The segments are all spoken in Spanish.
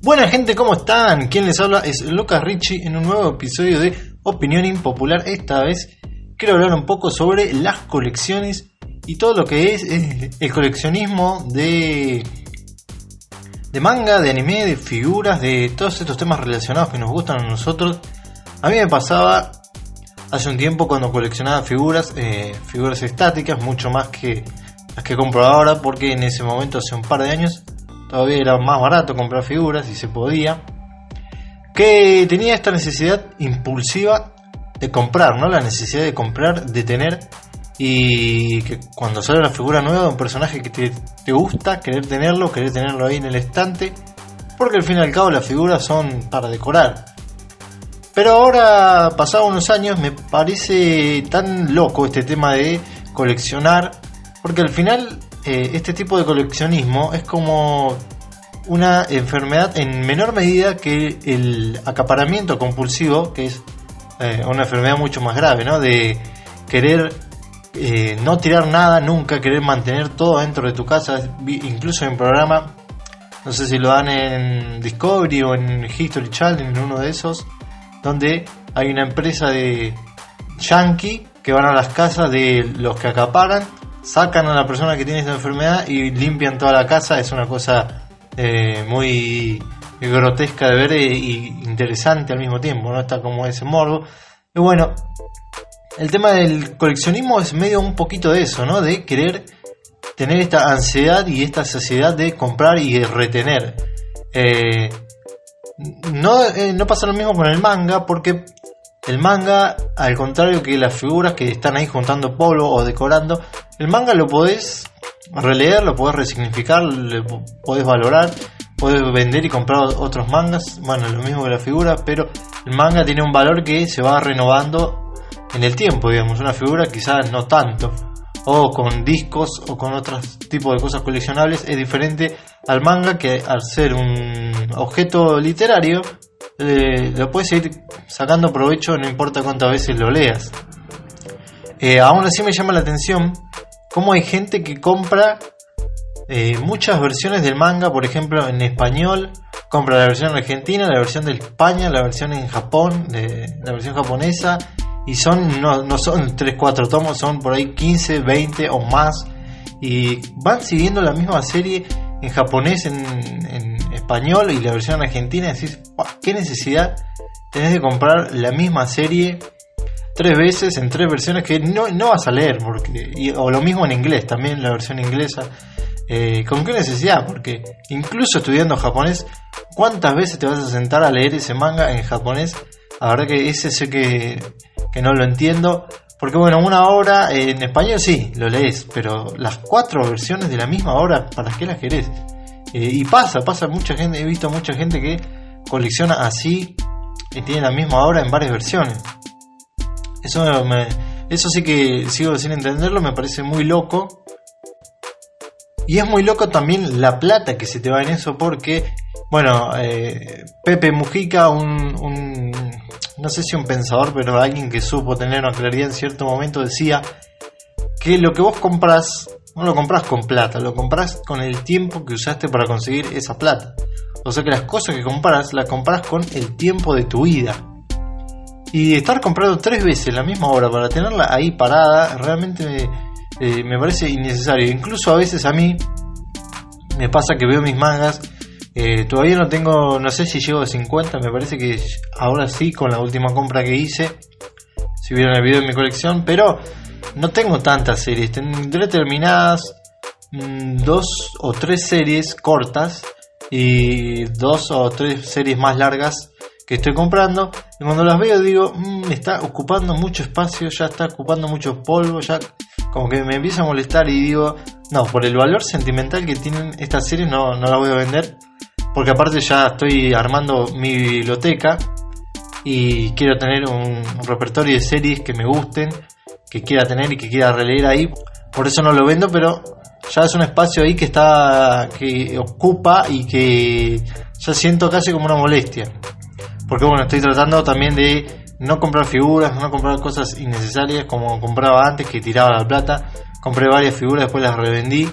Buena gente, ¿cómo están? Quien les habla es Lucas Richie en un nuevo episodio de Opinión Impopular. Esta vez quiero hablar un poco sobre las colecciones y todo lo que es el coleccionismo de, de manga, de anime, de figuras, de todos estos temas relacionados que nos gustan a nosotros. A mí me pasaba hace un tiempo cuando coleccionaba figuras, eh, figuras estáticas, mucho más que las que compro ahora, porque en ese momento, hace un par de años, todavía era más barato comprar figuras y se podía, que tenía esta necesidad impulsiva de comprar, ¿no? La necesidad de comprar, de tener y que cuando sale una figura nueva de un personaje que te, te, gusta, querer tenerlo, querer tenerlo ahí en el estante, porque al fin y al cabo las figuras son para decorar. Pero ahora, pasados unos años, me parece tan loco este tema de coleccionar, porque al final eh, este tipo de coleccionismo es como una enfermedad en menor medida que el acaparamiento compulsivo, que es eh, una enfermedad mucho más grave, ¿no? De querer eh, no tirar nada nunca, querer mantener todo dentro de tu casa, incluso en programa, no sé si lo dan en Discovery o en History Channel, en uno de esos, donde hay una empresa de yankee que van a las casas de los que acaparan sacan a la persona que tiene esta enfermedad y limpian toda la casa. Es una cosa eh, muy grotesca de ver e interesante al mismo tiempo, ¿no? Está como ese morbo. Y bueno, el tema del coleccionismo es medio un poquito de eso, ¿no? De querer tener esta ansiedad y esta saciedad de comprar y de retener. Eh, no, eh, no pasa lo mismo con el manga porque el manga, al contrario que las figuras que están ahí juntando polvo o decorando, el manga lo podés releer, lo podés resignificar, lo podés valorar, podés vender y comprar otros mangas, bueno, lo mismo que la figura, pero el manga tiene un valor que se va renovando en el tiempo, digamos, una figura quizás no tanto, o con discos o con otros tipos de cosas coleccionables, es diferente al manga que al ser un objeto literario, eh, lo puedes ir sacando provecho no importa cuántas veces lo leas. Eh, aún así me llama la atención cómo hay gente que compra eh, muchas versiones del manga, por ejemplo en español, compra la versión argentina, la versión de España, la versión en Japón, la versión japonesa, y son no, no son 3, 4 tomos, son por ahí 15, 20 o más, y van siguiendo la misma serie en japonés, en español y la versión argentina, decís, ¿qué necesidad tenés de comprar la misma serie tres veces en tres versiones que no, no vas a leer? Porque, o lo mismo en inglés, también la versión inglesa. Eh, ¿Con qué necesidad? Porque incluso estudiando japonés, ¿cuántas veces te vas a sentar a leer ese manga en japonés? La verdad que ese sé que, que no lo entiendo. Porque bueno, una obra en español sí, lo lees, pero las cuatro versiones de la misma obra, ¿para qué las querés? Eh, y pasa, pasa mucha gente, he visto mucha gente que colecciona así y tiene la misma obra en varias versiones. Eso, eso sí que sigo sin entenderlo, me parece muy loco. Y es muy loco también la plata que se te va en eso porque, bueno, eh, Pepe Mujica, un, un, no sé si un pensador, pero alguien que supo tener una claridad en cierto momento, decía que lo que vos compras no lo compras con plata, lo compras con el tiempo que usaste para conseguir esa plata. O sea que las cosas que compras las compras con el tiempo de tu vida. Y estar comprando tres veces la misma obra para tenerla ahí parada realmente me, eh, me parece innecesario. Incluso a veces a mí me pasa que veo mis mangas. Eh, todavía no tengo, no sé si llego a 50, me parece que ahora sí con la última compra que hice. Si vieron el video de mi colección, pero no tengo tantas series, tendré terminadas mm, dos o tres series cortas y dos o tres series más largas que estoy comprando. Y cuando las veo digo, mm, está ocupando mucho espacio, ya está ocupando mucho polvo, ya como que me empieza a molestar y digo, no, por el valor sentimental que tienen estas series no, no la voy a vender. Porque aparte ya estoy armando mi biblioteca y quiero tener un repertorio de series que me gusten que quiera tener y que quiera releer ahí. Por eso no lo vendo, pero ya es un espacio ahí que está que ocupa y que ya siento casi como una molestia. Porque bueno, estoy tratando también de no comprar figuras, no comprar cosas innecesarias como compraba antes que tiraba la plata. Compré varias figuras, después las revendí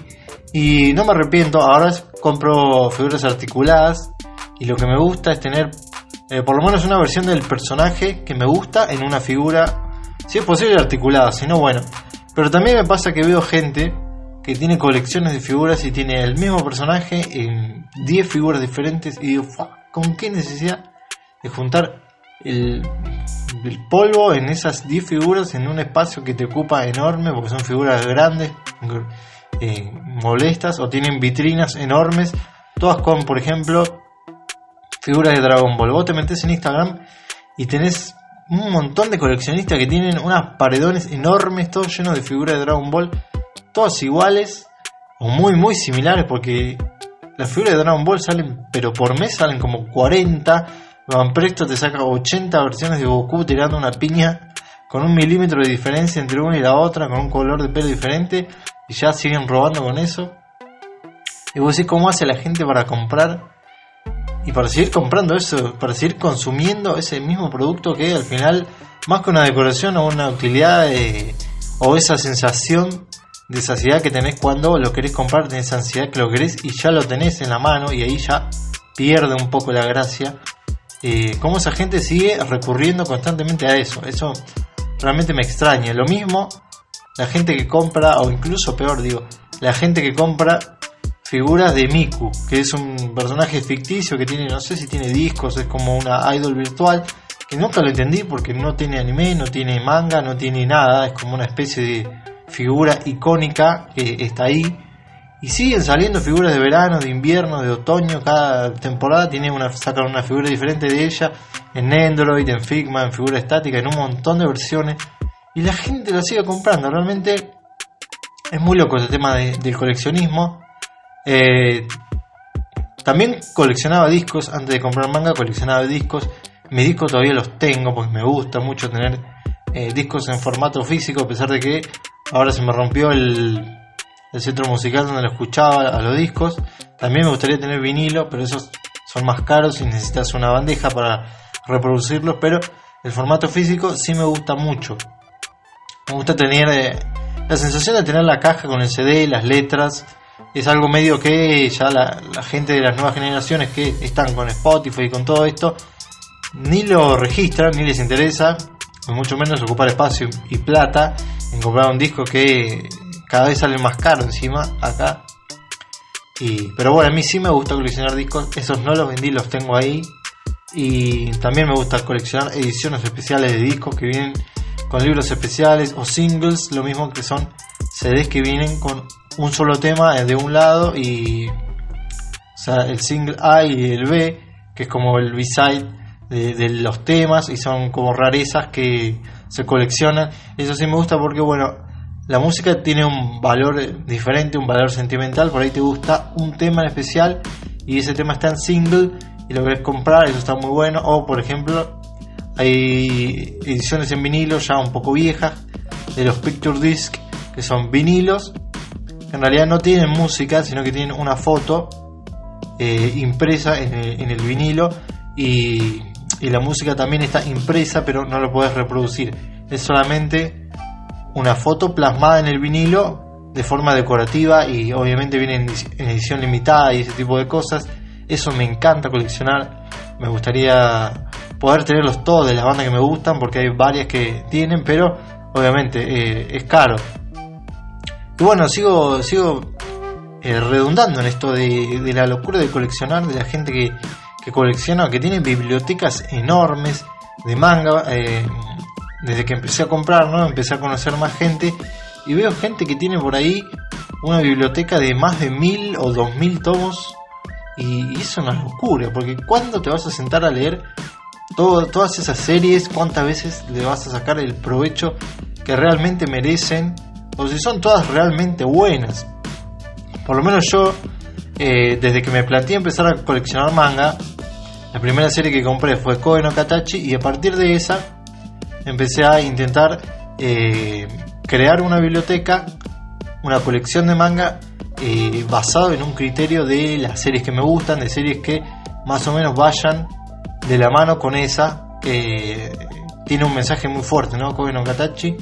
y no me arrepiento. Ahora compro figuras articuladas y lo que me gusta es tener eh, por lo menos una versión del personaje que me gusta en una figura, si es posible articulada, si no, bueno. Pero también me pasa que veo gente que tiene colecciones de figuras y tiene el mismo personaje en 10 figuras diferentes y digo, ¿con qué necesidad de juntar el, polvo en esas 10 figuras en un espacio que te ocupa enorme porque son figuras grandes, eh, molestas o tienen vitrinas enormes, todas con, por ejemplo, figuras de Dragon Ball. Vos te metes en Instagram y tenés un montón de coleccionistas que tienen unas paredones enormes, todos llenos de figuras de Dragon Ball, todas iguales o muy muy similares porque las figuras de Dragon Ball salen, pero por mes salen como 40. Van Presto te saca 80 versiones de Goku tirando una piña con un milímetro de diferencia entre una y la otra, con un color de pelo diferente, y ya siguen robando con eso. Y vos decís, ¿cómo hace la gente para comprar y para seguir comprando eso, para seguir consumiendo ese mismo producto que al final, más que una decoración o una utilidad eh, o esa sensación de saciedad que tenés cuando lo querés comprar, tenés ansiedad que lo querés y ya lo tenés en la mano y ahí ya pierde un poco la gracia. Eh, cómo esa gente sigue recurriendo constantemente a eso, eso realmente me extraña. Lo mismo la gente que compra, o incluso peor digo, la gente que compra figuras de Miku, que es un personaje ficticio que tiene, no sé si tiene discos, es como una idol virtual, que nunca lo entendí porque no tiene anime, no tiene manga, no tiene nada, es como una especie de figura icónica que está ahí. Y siguen saliendo figuras de verano, de invierno, de otoño, cada temporada tiene una, sacan una figura diferente de ella, en Android, en Figma, en figura estática, en un montón de versiones. Y la gente lo sigue comprando, realmente es muy loco ese tema del coleccionismo eh, también coleccionaba discos, antes de comprar manga coleccionaba discos. Mis discos todavía los tengo porque me gusta mucho tener eh, discos en formato físico, a pesar de que ahora se me rompió el, centro musical donde lo escuchaba a los discos. También me gustaría tener vinilo, pero esos son más caros y necesitas una bandeja para reproducirlos. Pero el formato físico sí me gusta mucho. Me gusta tener eh, la sensación de tener la caja con el CD, las letras es algo medio que ya la, gente de las nuevas generaciones que están con Spotify y con todo esto, ni lo registran, ni les interesa, mucho menos ocupar espacio y plata en comprar un disco que cada vez sale más caro encima acá. Y, pero bueno, a mí sí me gusta coleccionar discos, esos no los vendí, los tengo ahí. Y también me gusta coleccionar ediciones especiales de discos que vienen con libros especiales o singles, lo mismo que son CDs que vienen con un solo tema de un lado y o sea, el single A y el B, que es como el B-side de, los temas y son como rarezas que se coleccionan. Eso sí me gusta porque, bueno, la música tiene un valor diferente, un valor sentimental. Por ahí te gusta un tema en especial y ese tema está en single y lo querés comprar, eso está muy bueno. O, por ejemplo, hay ediciones en vinilo ya un poco viejas de los Picture Disc que son vinilos en realidad no tienen música, sino que tienen una foto eh, impresa en el, vinilo y, la música también está impresa, pero no lo puedes reproducir. Es solamente una foto plasmada en el vinilo de forma decorativa y obviamente viene en, edición limitada y ese tipo de cosas. Eso me encanta coleccionar. Me gustaría poder tenerlos todos de las bandas que me gustan porque hay varias que tienen, pero obviamente eh, es caro. Y bueno, sigo, sigo eh, redundando en esto de, la locura de coleccionar, de la gente que, que colecciona, que tiene bibliotecas enormes de manga. Eh, desde que empecé a comprar, ¿no? Empecé a conocer más gente y veo gente que tiene por ahí una biblioteca de más de mil o dos mil tomos y, y es una locura, porque ¿cuándo te vas a sentar a leer todas esas series? ¿Cuántas veces le vas a sacar el provecho que realmente merecen o si son todas realmente buenas. Por lo menos yo, eh, desde que me planteé empezar a coleccionar manga, la primera serie que compré fue Koe no Katachi y a partir de esa empecé a intentar eh, crear una biblioteca, una colección de manga eh, basado en un criterio de las series que me gustan, de series que más o menos vayan de la mano con esa, que tiene un mensaje muy fuerte, ¿no? Koe no Katachi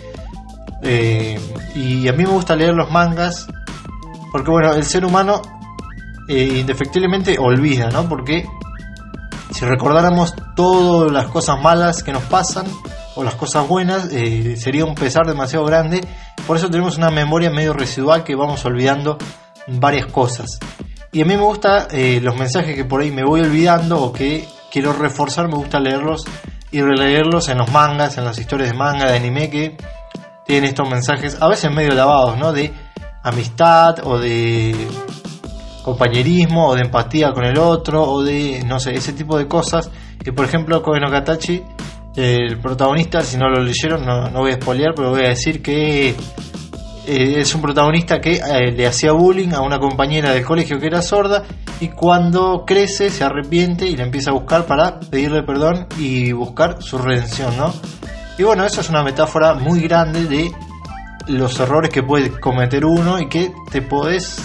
eh, y a mí me gusta leer los mangas porque, bueno, el ser humano eh, indefectiblemente olvida, ¿no? Porque si recordáramos todas las cosas malas que nos pasan o las cosas buenas, eh, sería un pesar demasiado grande. Por eso tenemos una memoria medio residual que vamos olvidando varias cosas. Y a mí me gusta los mensajes que por ahí me voy olvidando o que quiero reforzar, me gusta leerlos y releerlos en los mangas, en las historias de manga, de anime que tienen estos mensajes, a veces medio lavados, ¿no? De amistad o de compañerismo o de empatía con el otro o de, no sé, ese tipo de cosas. Que por ejemplo, Koe no Katachi, el protagonista, si no lo leyeron, no, no voy a spoilear, pero voy a decir que eh, es un protagonista que eh, le hacía bullying a una compañera del colegio que era sorda y cuando crece se arrepiente y le empieza a buscar para pedirle perdón y buscar su redención, ¿no? Y bueno, eso es una metáfora muy grande de los errores que puede cometer uno y que te podés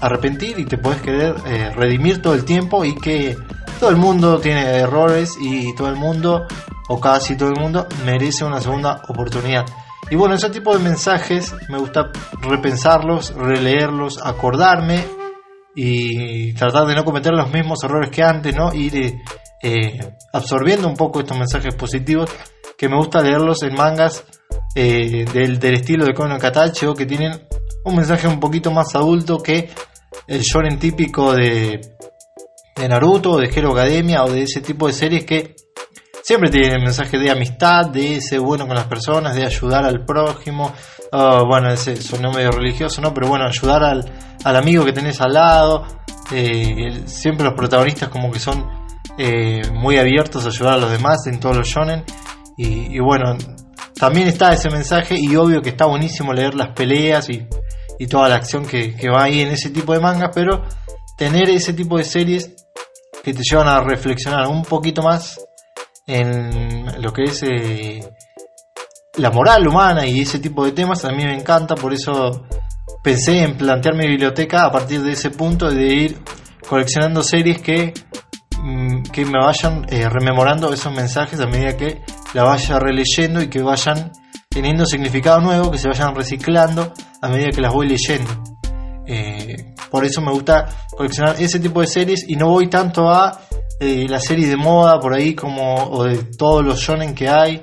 arrepentir y te puedes querer eh, redimir todo el tiempo y que todo el mundo tiene errores y todo el mundo o casi todo el mundo merece una segunda oportunidad. Y bueno, ese tipo de mensajes me gusta repensarlos, releerlos, acordarme y tratar de no cometer los mismos errores que antes, ¿no? Ir eh, absorbiendo un poco estos mensajes positivos que me gusta leerlos en mangas eh, del, del, estilo de Kono Katachi o que tienen un mensaje un poquito más adulto que el shonen típico de, de Naruto, de Hero Academia o de ese tipo de series que siempre tienen el mensaje de amistad, de ser bueno con las personas, de ayudar al prójimo. Uh, bueno, ese sonó medio religioso, ¿no? Pero bueno, ayudar al, al amigo que tenés al lado. Eh, siempre los protagonistas como que son eh, muy abiertos a ayudar a los demás en todos los shonen. Y, bueno, también está ese mensaje y obvio que está buenísimo leer las peleas y, y toda la acción que, que va ahí en ese tipo de mangas, pero tener ese tipo de series que te llevan a reflexionar un poquito más en lo que es eh, la moral humana y ese tipo de temas a mí me encanta, por eso pensé en plantear mi biblioteca a partir de ese punto de ir coleccionando series que, mm, que me vayan eh, rememorando esos mensajes a medida que la vaya releyendo y que vayan teniendo significado nuevo, que se vayan reciclando a medida que las voy leyendo. Eh, por eso me gusta coleccionar ese tipo de series y no voy tanto a eh, las series de moda por ahí como de todos los shonen que hay,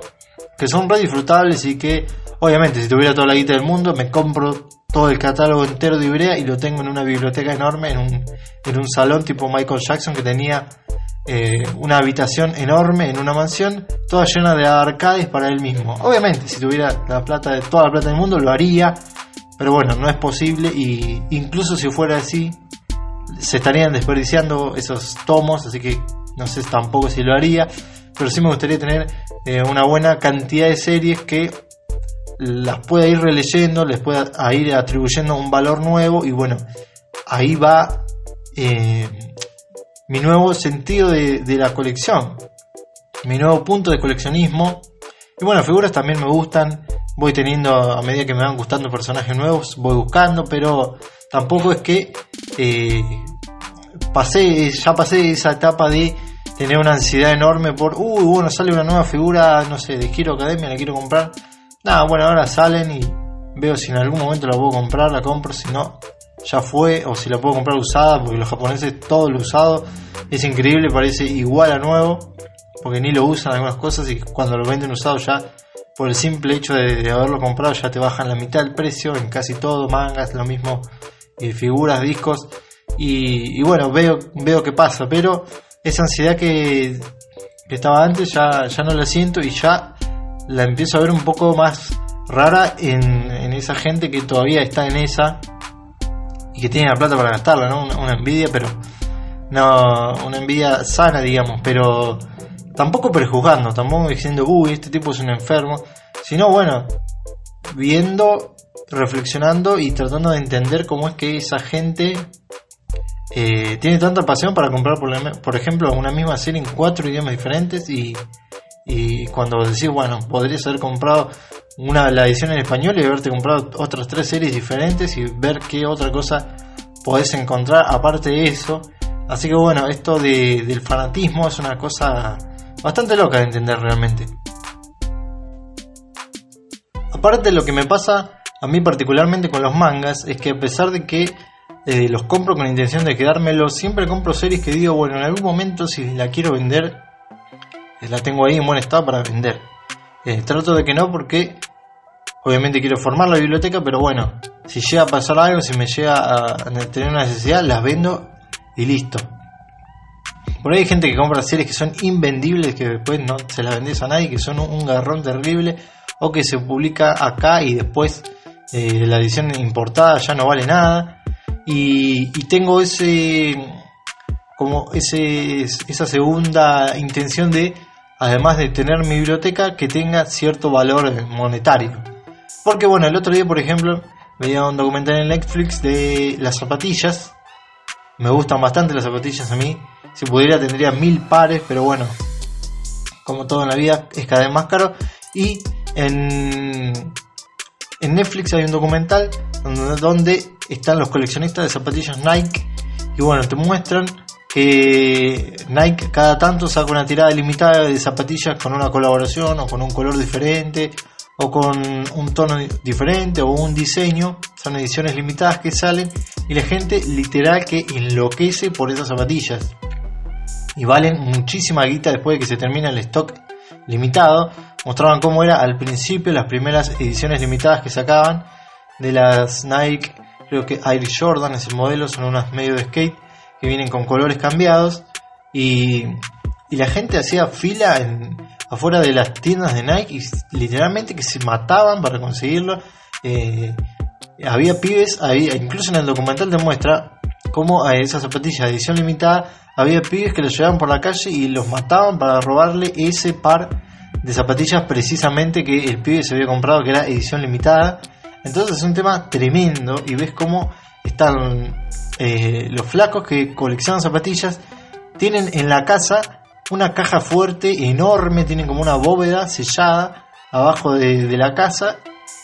que son re disfrutables y que obviamente si tuviera toda la guita del mundo me compro todo el catálogo entero de Ibrea y lo tengo en una biblioteca enorme, en un, en un salón tipo Michael Jackson que tenía eh, una habitación enorme en una mansión, toda llena de arcades para él mismo. Obviamente, si tuviera la plata de toda la plata del mundo, lo haría, pero bueno, no es posible y incluso si fuera así, se estarían desperdiciando esos tomos, así que no sé tampoco si lo haría, pero sí me gustaría tener eh, una buena cantidad de series que las pueda ir releyendo, les pueda ir atribuyendo un valor nuevo y bueno, ahí va eh, mi nuevo sentido de, la colección, mi nuevo punto de coleccionismo. Y bueno, figuras también me gustan, voy teniendo, a medida que me van gustando personajes nuevos, voy buscando, pero tampoco es que eh, pasé, ya pasé esa etapa de tener una ansiedad enorme por, uy, bueno, sale una nueva figura, no sé, de Hero Academia, la quiero comprar. Nada, bueno, ahora salen y veo si en algún momento la puedo comprar, la compro, si no, ya fue, o si la puedo comprar usada, porque los japoneses todo lo usado es increíble, parece igual a nuevo, porque ni lo usan algunas cosas y cuando lo venden usado ya, por el simple hecho de, haberlo comprado, ya te bajan la mitad del precio en casi todo, mangas, lo mismo, figuras, discos, y, y, bueno, veo, veo que pasa, pero esa ansiedad que, que estaba antes ya, ya no la siento y ya la empiezo a ver un poco más rara en, esa gente que todavía está en esa y que tiene la plata para gastarla, ¿no? Una, envidia, pero no, una envidia sana, digamos, pero tampoco prejuzgando, tampoco diciendo, uy, este tipo es un enfermo, sino bueno, viendo, reflexionando y tratando de entender cómo es que esa gente eh, tiene tanta pasión para comprar, por, por, ejemplo, una misma serie en cuatro idiomas diferentes y, y cuando decís, bueno, podrías haber comprado una la edición en español y haberte comprado otras tres series diferentes y ver qué otra cosa podés encontrar aparte de eso. Así que bueno, esto de, del fanatismo es una cosa bastante loca de entender realmente. Aparte lo que me pasa a mí particularmente con los mangas es que a pesar de que eh, los compro con intención de quedármelos. Siempre compro series que digo, bueno, en algún momento si la quiero vender, la tengo ahí en buen estado para vender. Eh, trato de que no porque obviamente quiero formar la biblioteca, pero bueno, si llega a pasar algo, si me llega a, tener una necesidad, las vendo y listo. Por ahí hay gente que compra series que son invendibles, que después no se las vendes a nadie, que son un, garrón terrible, o que se publica acá y después eh, la edición importada ya no vale nada. Y, tengo ese como ese, esa segunda intención de, además de tener mi biblioteca, que tenga cierto valor monetario. Porque bueno, el otro día, por ejemplo, veía un documental en Netflix de las zapatillas. Me gustan bastante las zapatillas a mí. Si pudiera tendría mil pares, pero bueno, como todo en la vida es cada vez más caro. Y en, en Netflix hay un documental donde, están los coleccionistas de zapatillas Nike. Y bueno, te muestran que Nike cada tanto saca una tirada limitada de zapatillas con una colaboración o con un color diferente o con un tono diferente o un diseño. Son ediciones limitadas que salen y la gente literal que enloquece por esas zapatillas. Y valen muchísima guita después de que se termina el stock limitado. Mostraban cómo era al principio las primeras ediciones limitadas que sacaban de las Nike, creo que Air Jordan es el modelo, son unas medio de skate que vienen con colores cambiados. Y, y la gente hacía fila en, afuera de las tiendas de Nike y literalmente que se mataban para conseguirlo. Eh, había pibes, había, incluso en el documental te muestra cómo a esas zapatillas de edición limitada había pibes que los llevaban por la calle y los mataban para robarle ese par de zapatillas precisamente que el pibe se había comprado que era edición limitada. Entonces es un tema tremendo y ves cómo están eh, los flacos que coleccionan zapatillas tienen en la casa una caja fuerte, enorme, tienen como una bóveda sellada abajo de, la casa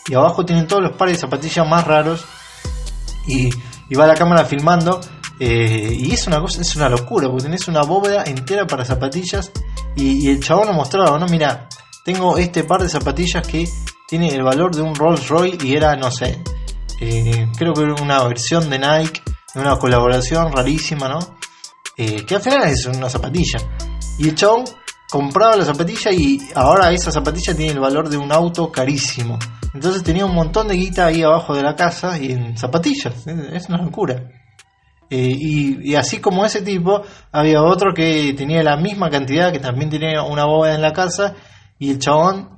y abajo tienen todos los pares de zapatillas más raros y, va la cámara filmando eh, y es una cosa, es una locura porque tenés una bóveda entera para zapatillas y, el chabón nos mostraba, no, mira, tengo este par de zapatillas que tiene el valor de un Rolls Royce y era, no sé, eh, creo que una versión de Nike, una colaboración rarísima, ¿no? Eh, que al final es una zapatilla. Y el chabón compraba la zapatilla y ahora esa zapatilla tiene el valor de un auto carísimo. Entonces tenía un montón de guita ahí abajo de la casa y en zapatillas. Es una locura. Eh, y, así como ese tipo, había otro que tenía la misma cantidad, que también tenía una bóveda en la casa, y el chabón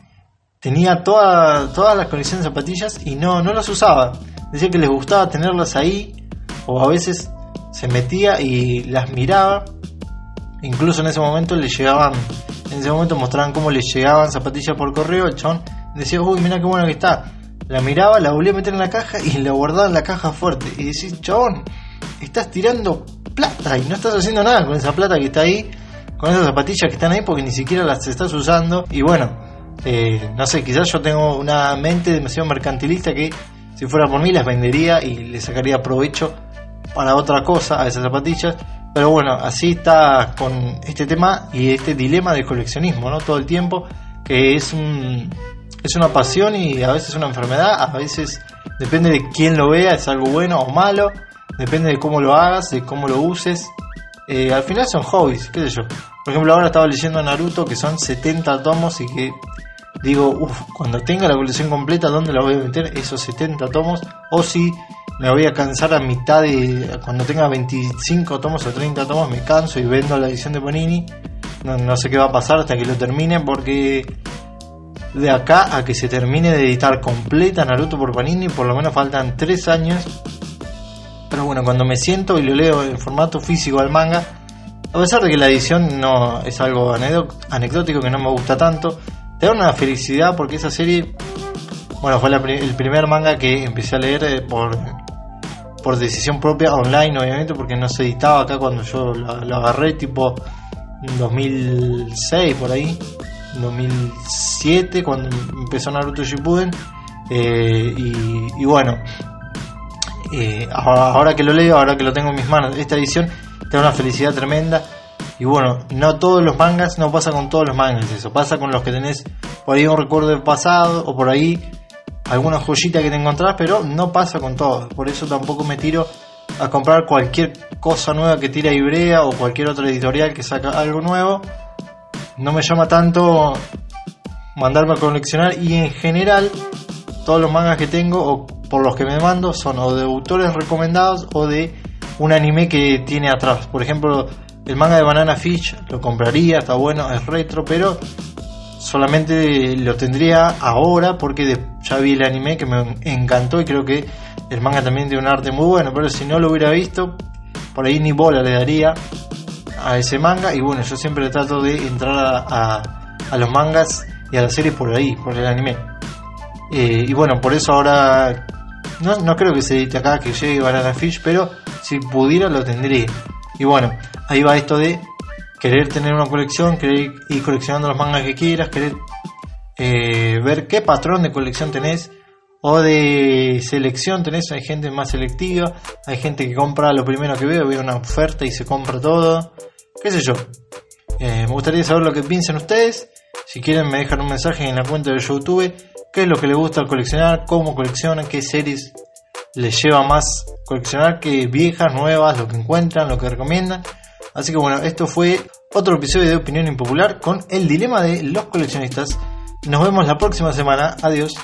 tenía toda, todas las colecciones de zapatillas y no, no las usaba. Decía que les gustaba tenerlas ahí, o a veces se metía y las miraba Incluso en ese momento le llegaban, en ese momento mostraban cómo le llegaban zapatillas por correo. El chabón decía, uy, mira qué bueno que está. La miraba, la volvía a meter en la caja y la guardaba en la caja fuerte. Y decís, chabón, estás tirando plata y no estás haciendo nada con esa plata que está ahí, con esas zapatillas que están ahí porque ni siquiera las estás usando. Y bueno, eh, no sé, quizás yo tengo una mente demasiado mercantilista que si fuera por mí las vendería y le sacaría provecho para otra cosa a esas zapatillas pero bueno, así está con este tema y este dilema del coleccionismo, ¿no? Todo el tiempo, que es un, es una pasión y a veces una enfermedad, a veces depende de quién lo vea, es algo bueno o malo, depende de cómo lo hagas, de cómo lo uses. Eh, al final son hobbies, qué sé yo. Por ejemplo, ahora estaba leyendo Naruto que son 70 tomos y que digo, uff, cuando tenga la colección completa, ¿dónde la voy a meter esos 70 tomos? O si me voy a cansar a mitad de. Cuando tenga 25 tomos o 30 tomos, me canso y vendo la edición de Panini. No, sé qué va a pasar hasta que lo termine, porque de acá a que se termine de editar completa Naruto por Panini, por lo menos faltan 3 años. Pero bueno, cuando me siento y lo leo en formato físico al manga, a pesar de que la edición no es algo anecdótico que no me gusta tanto, te da una felicidad porque esa serie, bueno, fue el primer manga que empecé a leer eh, por por decisión propia, online obviamente, porque no se editaba acá cuando yo lo, agarré, tipo 2006 por ahí, 2007 cuando empezó Naruto Shippuden. Eh, y, bueno, eh, ahora, que lo leo, ahora que lo tengo en mis manos, esta edición te da una felicidad tremenda. Y bueno, no todos los mangas, no pasa con todos los mangas eso, pasa con los que tenés por ahí un recuerdo del pasado o por ahí alguna joyita que te encontrás, pero no pasa con todo. Por eso tampoco me tiro a comprar cualquier cosa nueva que tira Ibrea o cualquier otra editorial que saca algo nuevo. No me llama tanto mandarme a coleccionar y en general todos los mangas que tengo o por los que me mando son o de autores recomendados o de un anime que tiene atrás. Por ejemplo, el manga de Banana Fish lo compraría, está bueno, es retro, pero solamente lo tendría ahora porque ya vi el anime que me encantó y creo que el manga también tiene un arte muy bueno, pero si no lo hubiera visto, por ahí ni bola le daría a ese manga y bueno, yo siempre trato de entrar a, los mangas y a las series por ahí, por el anime. Eh, y bueno, por eso ahora no, no creo que se edite acá, que llegue Banana Fish, pero si pudiera lo tendría. Y bueno, ahí va esto de querer tener una colección, querer ir coleccionando los mangas que quieras, querer eh, ver qué patrón de colección tenés o de selección tenés. Hay gente más selectiva, hay gente que compra lo primero que veo, ve una oferta y se compra todo. ¿Qué sé yo? Eh, me gustaría saber lo que piensan ustedes. Si quieren me dejan un mensaje en la cuenta de YouTube. ¿Qué es lo que les gusta coleccionar? ¿Cómo coleccionan? ¿Qué series les lleva más coleccionar que viejas, nuevas, lo que encuentran, lo que recomiendan? Así que bueno, esto fue otro episodio de Opinión Impopular con el dilema de los coleccionistas. Nos vemos la próxima semana. Adiós.